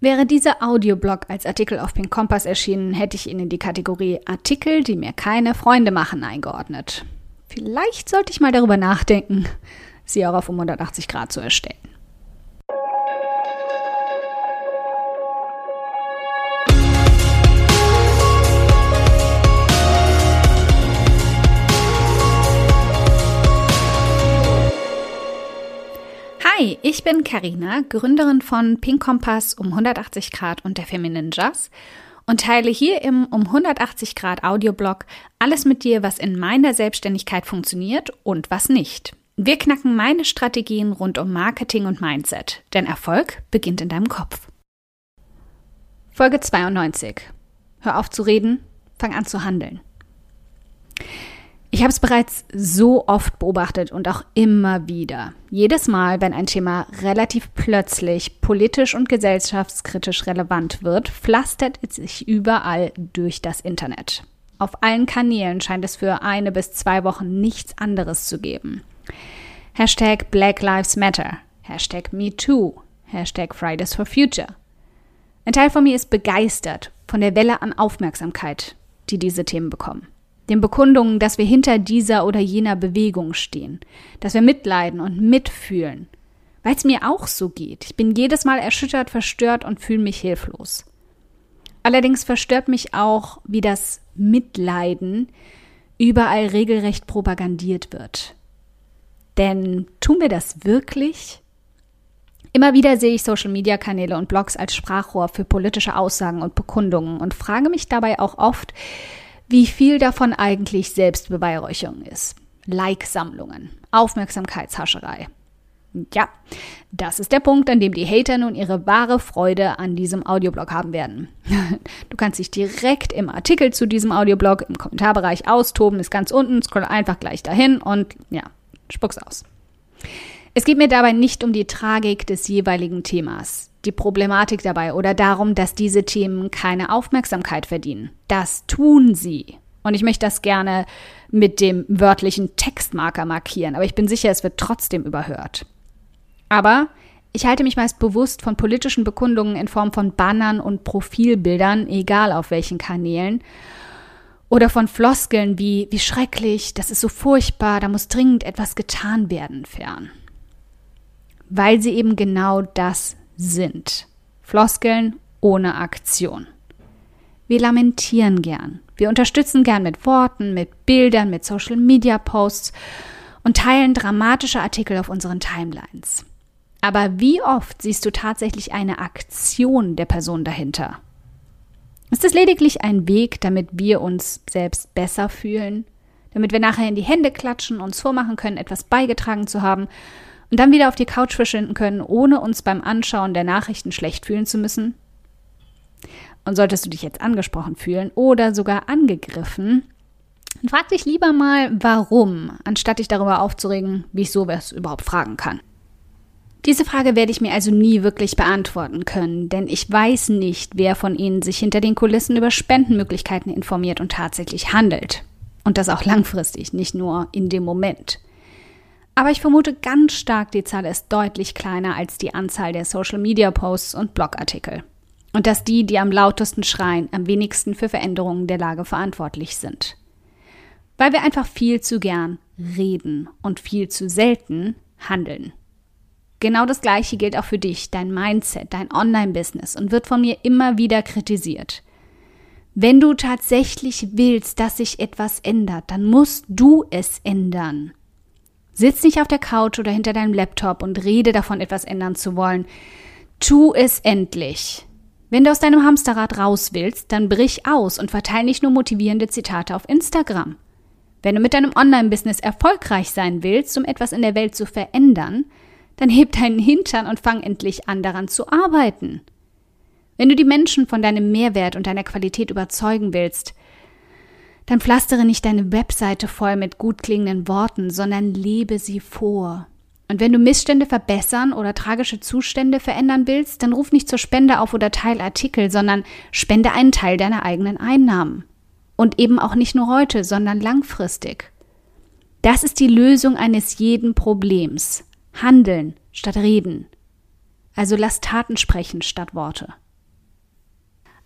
Wäre dieser Audioblog als Artikel auf Pink Kompass erschienen, hätte ich ihn in die Kategorie Artikel, die mir keine Freunde machen, eingeordnet. Vielleicht sollte ich mal darüber nachdenken, sie auch auf um 180 Grad zu erstellen. Hi, ich bin Karina, Gründerin von Pink Kompass um 180 Grad und der Feminine Jazz und teile hier im um 180 Grad Audioblog alles mit dir, was in meiner Selbstständigkeit funktioniert und was nicht. Wir knacken meine Strategien rund um Marketing und Mindset, denn Erfolg beginnt in deinem Kopf. Folge 92. Hör auf zu reden, fang an zu handeln. Ich habe es bereits so oft beobachtet und auch immer wieder. Jedes Mal, wenn ein Thema relativ plötzlich politisch und gesellschaftskritisch relevant wird, pflastert es sich überall durch das Internet. Auf allen Kanälen scheint es für eine bis zwei Wochen nichts anderes zu geben. Hashtag Black Lives Matter, Hashtag MeToo, Hashtag Fridays for Future. Ein Teil von mir ist begeistert von der Welle an Aufmerksamkeit, die diese Themen bekommen den Bekundungen, dass wir hinter dieser oder jener Bewegung stehen, dass wir mitleiden und mitfühlen, weil es mir auch so geht. Ich bin jedes Mal erschüttert, verstört und fühle mich hilflos. Allerdings verstört mich auch, wie das Mitleiden überall regelrecht propagandiert wird. Denn tun wir das wirklich? Immer wieder sehe ich Social-Media-Kanäle und Blogs als Sprachrohr für politische Aussagen und Bekundungen und frage mich dabei auch oft, wie viel davon eigentlich Selbstbeweihräucherung ist. Like-Sammlungen, Aufmerksamkeitshascherei. Ja, das ist der Punkt, an dem die Hater nun ihre wahre Freude an diesem Audioblog haben werden. Du kannst dich direkt im Artikel zu diesem Audioblog im Kommentarbereich austoben, ist ganz unten, scroll einfach gleich dahin und ja, spuck's aus. Es geht mir dabei nicht um die Tragik des jeweiligen Themas, die Problematik dabei oder darum, dass diese Themen keine Aufmerksamkeit verdienen. Das tun sie. Und ich möchte das gerne mit dem wörtlichen Textmarker markieren, aber ich bin sicher, es wird trotzdem überhört. Aber ich halte mich meist bewusst von politischen Bekundungen in Form von Bannern und Profilbildern, egal auf welchen Kanälen, oder von Floskeln wie, wie schrecklich, das ist so furchtbar, da muss dringend etwas getan werden, fern weil sie eben genau das sind. Floskeln ohne Aktion. Wir lamentieren gern. Wir unterstützen gern mit Worten, mit Bildern, mit Social Media Posts und teilen dramatische Artikel auf unseren Timelines. Aber wie oft siehst du tatsächlich eine Aktion der Person dahinter? Ist es lediglich ein Weg, damit wir uns selbst besser fühlen? Damit wir nachher in die Hände klatschen, uns vormachen können, etwas beigetragen zu haben und dann wieder auf die Couch verschwinden können, ohne uns beim Anschauen der Nachrichten schlecht fühlen zu müssen? Und solltest du dich jetzt angesprochen fühlen oder sogar angegriffen, dann frag dich lieber mal, warum, anstatt dich darüber aufzuregen, wie ich sowas überhaupt fragen kann. Diese Frage werde ich mir also nie wirklich beantworten können, denn ich weiß nicht, wer von Ihnen sich hinter den Kulissen über Spendenmöglichkeiten informiert und tatsächlich handelt. Und das auch langfristig, nicht nur in dem Moment. Aber ich vermute ganz stark, die Zahl ist deutlich kleiner als die Anzahl der Social-Media-Posts und Blogartikel. Und dass die, die am lautesten schreien, am wenigsten für Veränderungen der Lage verantwortlich sind. Weil wir einfach viel zu gern reden und viel zu selten handeln. Genau das Gleiche gilt auch für dich, dein Mindset, dein Online-Business und wird von mir immer wieder kritisiert. Wenn du tatsächlich willst, dass sich etwas ändert, dann musst du es ändern. Sitz nicht auf der Couch oder hinter deinem Laptop und rede davon, etwas ändern zu wollen. Tu es endlich. Wenn du aus deinem Hamsterrad raus willst, dann brich aus und verteile nicht nur motivierende Zitate auf Instagram. Wenn du mit deinem Online-Business erfolgreich sein willst, um etwas in der Welt zu verändern, dann heb deinen Hintern und fang endlich an, daran zu arbeiten. Wenn du die Menschen von deinem Mehrwert und deiner Qualität überzeugen willst, dann pflastere nicht deine Webseite voll mit gut klingenden Worten, sondern lebe sie vor. Und wenn du Missstände verbessern oder tragische Zustände verändern willst, dann ruf nicht zur Spende auf oder teile Artikel, sondern spende einen Teil deiner eigenen Einnahmen. Und eben auch nicht nur heute, sondern langfristig. Das ist die Lösung eines jeden Problems. Handeln statt reden. Also lass Taten sprechen statt Worte.